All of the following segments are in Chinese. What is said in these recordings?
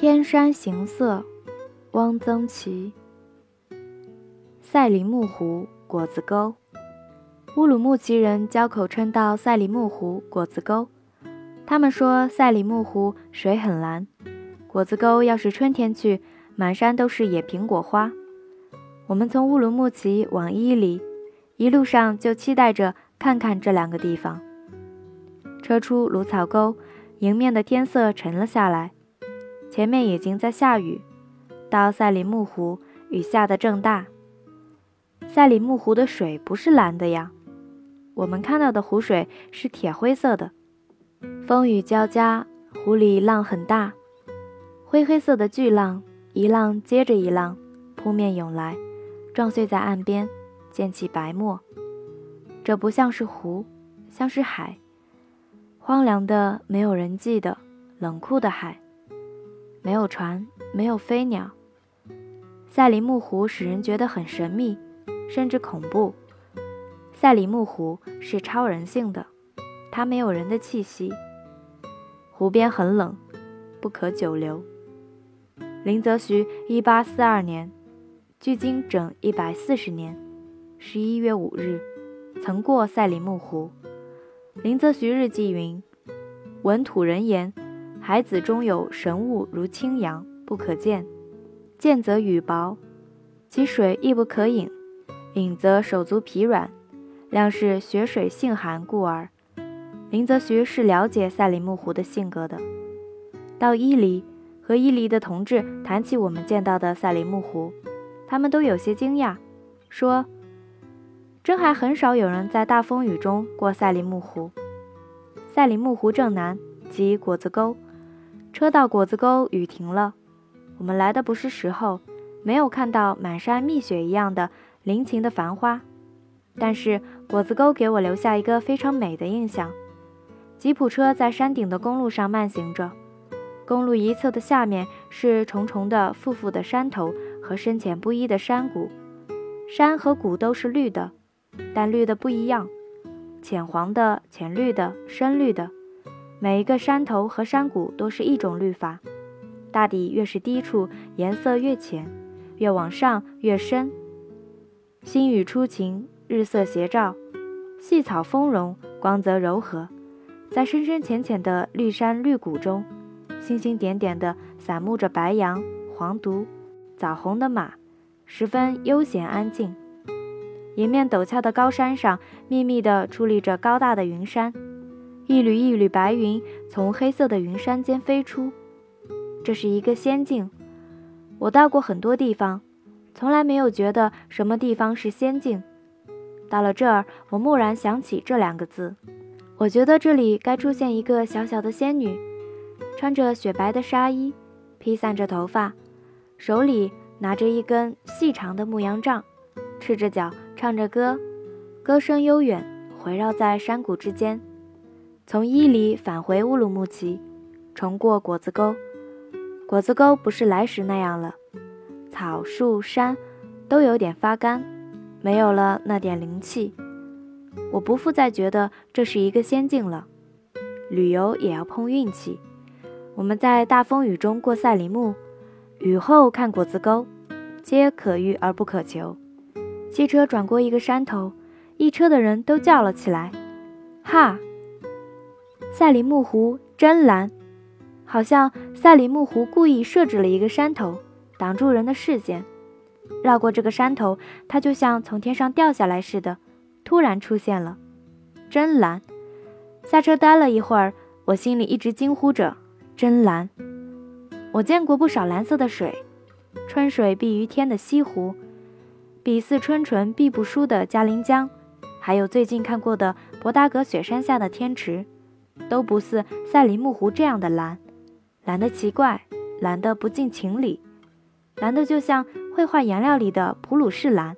天山行色，汪曾祺。赛里木湖果子沟，乌鲁木齐人交口称道赛里木湖果子沟。他们说赛里木湖水很蓝，果子沟要是春天去，满山都是野苹果花。我们从乌鲁木齐往伊犁，一路上就期待着看看这两个地方。车出芦草沟，迎面的天色沉了下来。前面已经在下雨，到赛里木湖，雨下得正大。赛里木湖的水不是蓝的呀，我们看到的湖水是铁灰色的。风雨交加，湖里浪很大，灰黑色的巨浪，一浪接着一浪扑面涌来，撞碎在岸边，溅起白沫。这不像是湖，像是海，荒凉的、没有人迹的、冷酷的海。没有船，没有飞鸟。赛里木湖使人觉得很神秘，甚至恐怖。赛里木湖是超人性的，它没有人的气息。湖边很冷，不可久留。林则徐一八四二年，距今整一百四十年，十一月五日，曾过赛里木湖。林则徐日记云：“闻土人言。”海子中有神物，如青阳，不可见；见则羽薄，其水亦不可饮。饮则手足疲软，量是血水性寒故耳。林则徐是了解赛里木湖的性格的。到伊犁，和伊犁的同志谈起我们见到的赛里木湖，他们都有些惊讶，说：“真还很少有人在大风雨中过赛里木湖。赛里木湖正南即果子沟。”车到果子沟，雨停了。我们来的不是时候，没有看到满山蜜雪一样的林晴的繁花。但是果子沟给我留下一个非常美的印象。吉普车在山顶的公路上慢行着，公路一侧的下面是重重的、复复的山头和深浅不一的山谷。山和谷都是绿的，但绿的不一样，浅黄的、浅绿的、深绿的。每一个山头和山谷都是一种绿法，大抵越是低处，颜色越浅；越往上越深。新雨初晴，日色斜照，细草丰荣，光泽柔和，在深深浅浅的绿山绿谷中，星星点点的散牧着白杨、黄犊、枣红的马，十分悠闲安静。迎面陡峭的高山上，密密地矗立着高大的云山。一缕一缕白云从黑色的云山间飞出，这是一个仙境。我到过很多地方，从来没有觉得什么地方是仙境。到了这儿，我蓦然想起这两个字。我觉得这里该出现一个小小的仙女，穿着雪白的纱衣，披散着头发，手里拿着一根细长的牧羊杖，赤着脚唱着歌，歌声悠远，回绕在山谷之间。从伊犁返回乌鲁木齐，重过果子沟。果子沟不是来时那样了，草树山都有点发干，没有了那点灵气。我不复再觉得这是一个仙境了。旅游也要碰运气。我们在大风雨中过赛里木，雨后看果子沟，皆可遇而不可求。汽车转过一个山头，一车的人都叫了起来：“哈！”赛里木湖真蓝，好像赛里木湖故意设置了一个山头，挡住人的视线。绕过这个山头，它就像从天上掉下来似的，突然出现了。真蓝！下车待了一会儿，我心里一直惊呼着：“真蓝！”我见过不少蓝色的水，春水碧于天的西湖，比似春纯碧不输的嘉陵江，还有最近看过的博达格雪山下的天池。都不似赛里木湖这样的蓝，蓝的奇怪，蓝的不近情理，蓝的就像绘画颜料里的普鲁士蓝，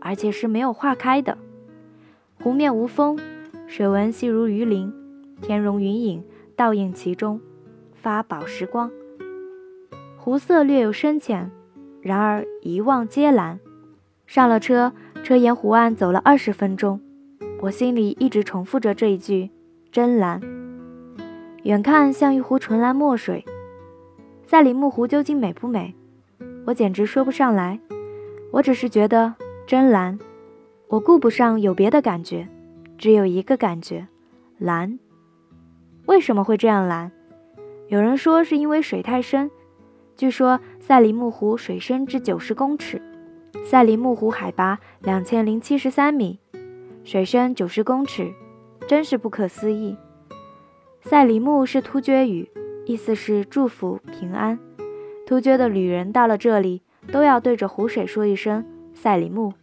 而且是没有化开的。湖面无风，水纹细如鱼鳞，天容云影倒映其中，发宝石光。湖色略有深浅，然而一望皆蓝。上了车，车沿湖岸走了二十分钟，我心里一直重复着这一句。真蓝，远看像一壶纯蓝墨水，赛里木湖究竟美不美？我简直说不上来。我只是觉得真蓝，我顾不上有别的感觉，只有一个感觉：蓝。为什么会这样蓝？有人说是因为水太深。据说赛里木湖水深至九十公尺，赛里木湖海拔两千零七十三米，水深九十公尺，真是不可思议。赛里木是突厥语，意思是祝福平安。突厥的旅人到了这里，都要对着湖水说一声赛里木。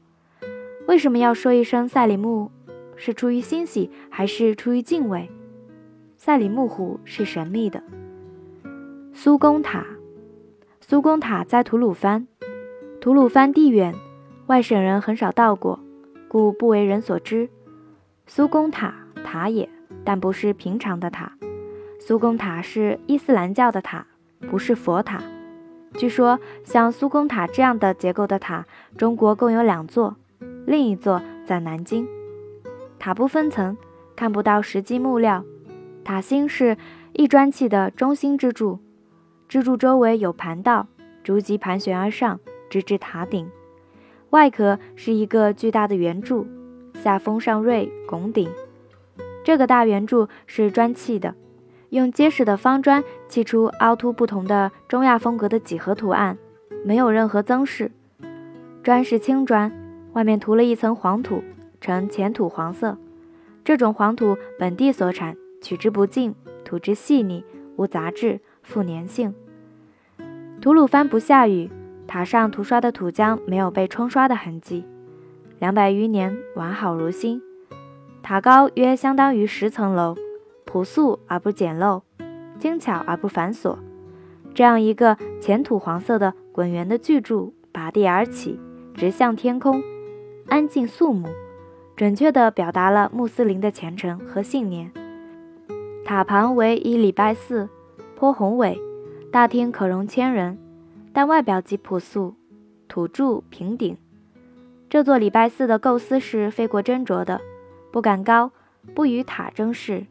为什么要说一声赛里木？是出于欣喜，还是出于敬畏？赛里木湖是神秘的。苏公塔。苏公塔在吐鲁番，吐鲁番地远，外省人很少到过，故不为人所知。苏公塔塔也，但不是平常的塔。苏公塔是伊斯兰教的塔，不是佛塔。据说像苏公塔这样的结构的塔，中国共有两座，另一座在南京。塔不分层，看不到实际木料，塔心是一砖砌的中心支柱。支柱周围有盘道，逐级盘旋而上，直至塔顶。外壳是一个巨大的圆柱，下封上锐拱顶。这个大圆柱是砖砌的，用结实的方砖砌出凹凸不同的中亚风格的几何图案，没有任何增饰。砖是青砖，外面涂了一层黄土，呈浅土黄色。这种黄土本地所产，取之不尽，土质细腻，无杂质。富粘性。吐鲁番不下雨，塔上涂刷的土浆没有被冲刷的痕迹，两百余年完好如新。塔高约相当于十层楼，朴素而不简陋，精巧而不繁琐。这样一个浅土黄色的滚圆的巨柱拔地而起，直向天空，安静肃穆，准确地表达了穆斯林的虔诚和信念。塔旁为一礼拜寺。颇宏伟，大厅可容千人，但外表极朴素，土柱平顶。这座礼拜寺的构思是费过斟酌的，不敢高，不与塔争势，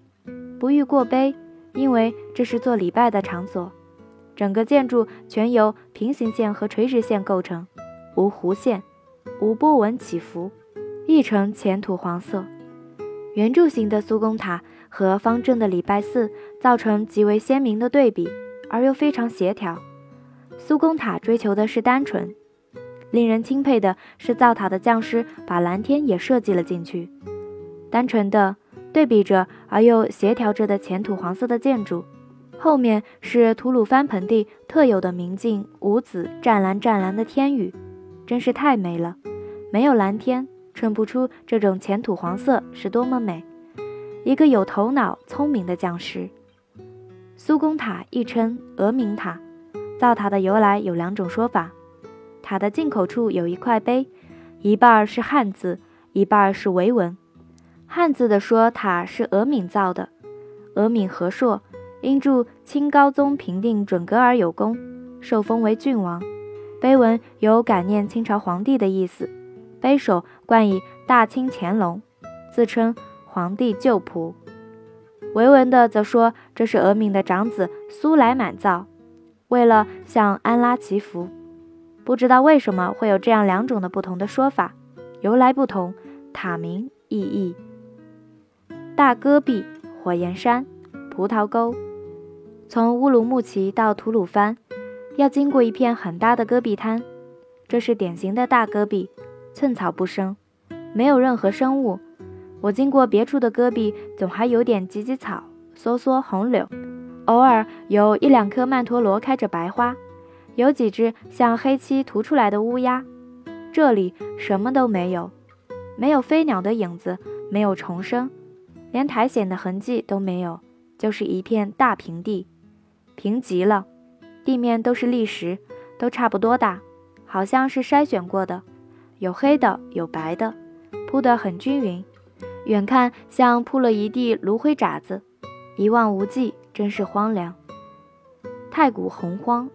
不欲过卑，因为这是做礼拜的场所。整个建筑全由平行线和垂直线构成，无弧线，无波纹起伏，一呈浅土黄色。圆柱形的苏公塔。和方正的礼拜寺造成极为鲜明的对比，而又非常协调。苏公塔追求的是单纯，令人钦佩的是造塔的匠师把蓝天也设计了进去。单纯的对比着而又协调着的浅土黄色的建筑，后面是吐鲁番盆地特有的明净五紫湛蓝湛蓝的天宇，真是太美了。没有蓝天，衬不出这种浅土黄色是多么美。一个有头脑、聪明的匠师。苏公塔亦称峨明塔，造塔的由来有两种说法。塔的进口处有一块碑，一半是汉字，一半是维文。汉字的说塔是峨敏造的，峨敏和硕因助清高宗平定准噶尔有功，受封为郡王。碑文有感念清朝皇帝的意思，碑首冠以大清乾隆，自称。皇帝旧仆，维文的则说这是俄敏的长子苏莱满造，为了向安拉祈福。不知道为什么会有这样两种的不同的说法，由来不同，塔名意义。大戈壁、火焰山、葡萄沟，从乌鲁木齐到吐鲁番，要经过一片很大的戈壁滩，这是典型的大戈壁，寸草不生，没有任何生物。我经过别处的戈壁，总还有点芨芨草、梭梭红柳，偶尔有一两棵曼陀罗开着白花，有几只像黑漆涂出来的乌鸦。这里什么都没有，没有飞鸟的影子，没有虫声，连苔藓的痕迹都没有，就是一片大平地，平极了，地面都是砾石，都差不多大，好像是筛选过的，有黑的，有白的，铺得很均匀。远看像铺了一地炉灰渣子，一望无际，真是荒凉。太古洪荒，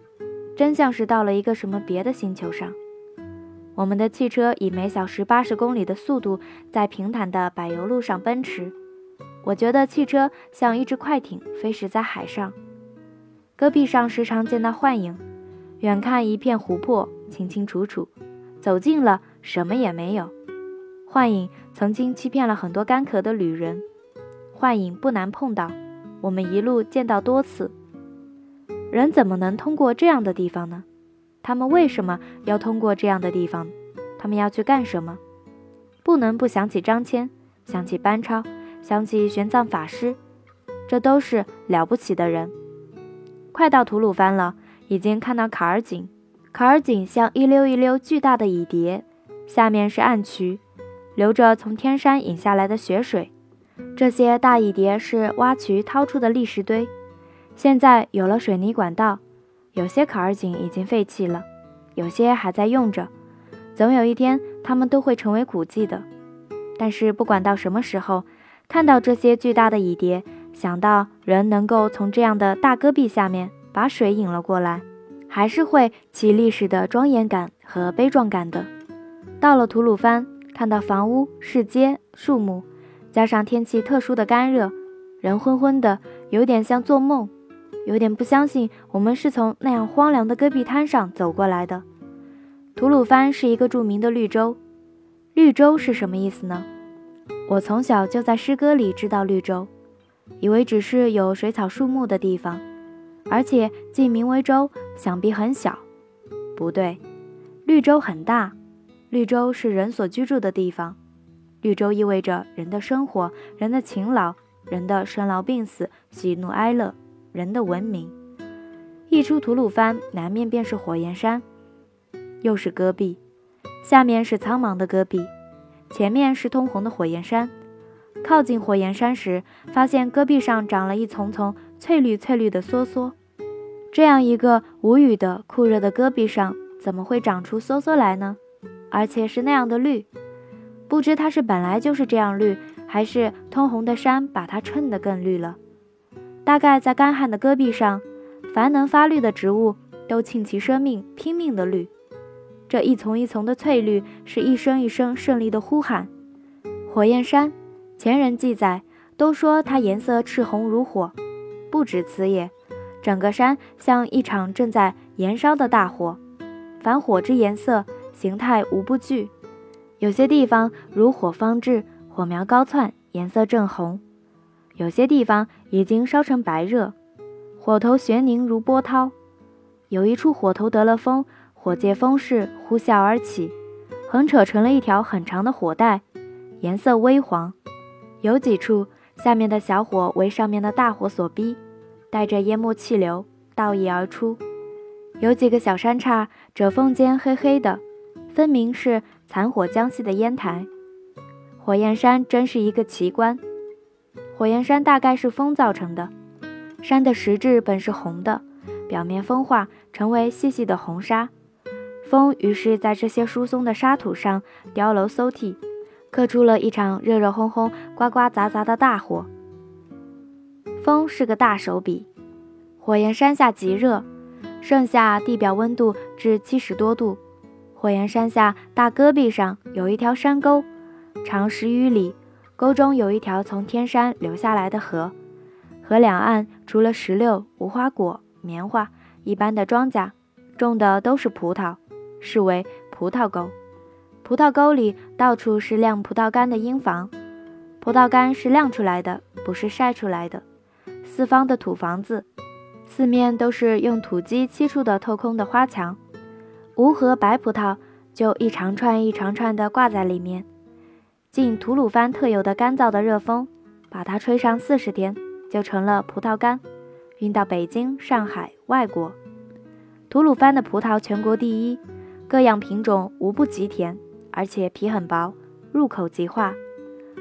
真像是到了一个什么别的星球上。我们的汽车以每小时八十公里的速度在平坦的柏油路上奔驰，我觉得汽车像一只快艇飞驶在海上。戈壁上时常见到幻影，远看一片湖泊，清清楚楚；走近了，什么也没有。幻影曾经欺骗了很多干渴的旅人，幻影不难碰到，我们一路见到多次。人怎么能通过这样的地方呢？他们为什么要通过这样的地方？他们要去干什么？不能不想起张骞，想起班超，想起玄奘法师，这都是了不起的人。快到吐鲁番了，已经看到坎儿井。坎儿井像一溜一溜巨大的蚁蝶，下面是暗渠，流着从天山引下来的雪水。这些大蚁蝶是挖渠掏出的砾石堆。现在有了水泥管道，有些坎儿井已经废弃了，有些还在用着。总有一天，它们都会成为古迹的。但是，不管到什么时候，看到这些巨大的蚁蝶，想到人能够从这样的大戈壁下面把水引了过来，还是会起历史的庄严感和悲壮感的。到了吐鲁番，看到房屋、市街、树木，加上天气特殊的干热，人昏昏的，有点像做梦。有点不相信，我们是从那样荒凉的戈壁滩上走过来的。吐鲁番是一个著名的绿洲，绿洲是什么意思呢？我从小就在诗歌里知道绿洲，以为只是有水草树木的地方，而且既名为洲，想必很小。不对，绿洲很大，绿洲是人所居住的地方。绿洲意味着人的生活，人的勤劳，人的生老病死，喜怒哀乐。人的文明，一出吐鲁番，南面便是火焰山，又是戈壁，下面是苍茫的戈壁，前面是通红的火焰山。靠近火焰山时，发现戈壁上长了一丛丛翠绿翠绿的梭梭。这样一个无雨的酷热的戈壁上，怎么会长出梭梭来呢？而且是那样的绿，不知它是本来就是这样绿，还是通红的山把它衬得更绿了。大概在干旱的戈壁上，凡能发绿的植物都倾其生命拼命的绿。这一丛一丛的翠绿，是一声一声胜利的呼喊。火焰山，前人记载都说它颜色赤红如火，不止此也，整个山像一场正在燃烧的大火，凡火之颜色、形态无不惧。有些地方如火方至，火苗高窜，颜色正红。有些地方已经烧成白热，火头悬凝如波涛。有一处火头得了风，火借风势呼啸而起，横扯成了一条很长的火带，颜色微黄。有几处下面的小火为上面的大火所逼，带着烟幕气流倒溢而出。有几个小山岔，褶缝间黑黑的，分明是残火将熄的烟台。火焰山真是一个奇观。火焰山大概是风造成的，山的实质本是红的，表面风化成为细细的红沙，风于是在这些疏松的沙土上雕楼搜剔，刻出了一场热热烘烘、呱呱杂杂的大火。风是个大手笔，火焰山下极热，盛夏地表温度至七十多度，火焰山下大戈壁上有一条山沟，长十余里。沟中有一条从天山流下来的河，河两岸除了石榴、无花果、棉花一般的庄稼，种的都是葡萄，是为葡萄沟。葡萄沟里到处是晾葡萄干的阴房，葡萄干是晾出来的，不是晒出来的。四方的土房子，四面都是用土基砌出的透空的花墙，无核白葡萄就一长串一长串的挂在里面。进吐鲁番特有的干燥的热风，把它吹上四十天，就成了葡萄干，运到北京、上海、外国。吐鲁番的葡萄全国第一，各样品种无不极甜，而且皮很薄，入口即化。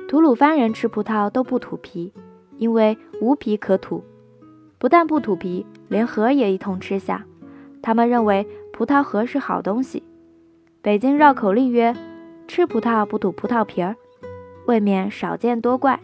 吐鲁番人吃葡萄都不吐皮，因为无皮可吐。不但不吐皮，连核也一同吃下。他们认为葡萄核是好东西。北京绕口令曰：“吃葡萄不吐葡萄皮儿。”未免少见多怪。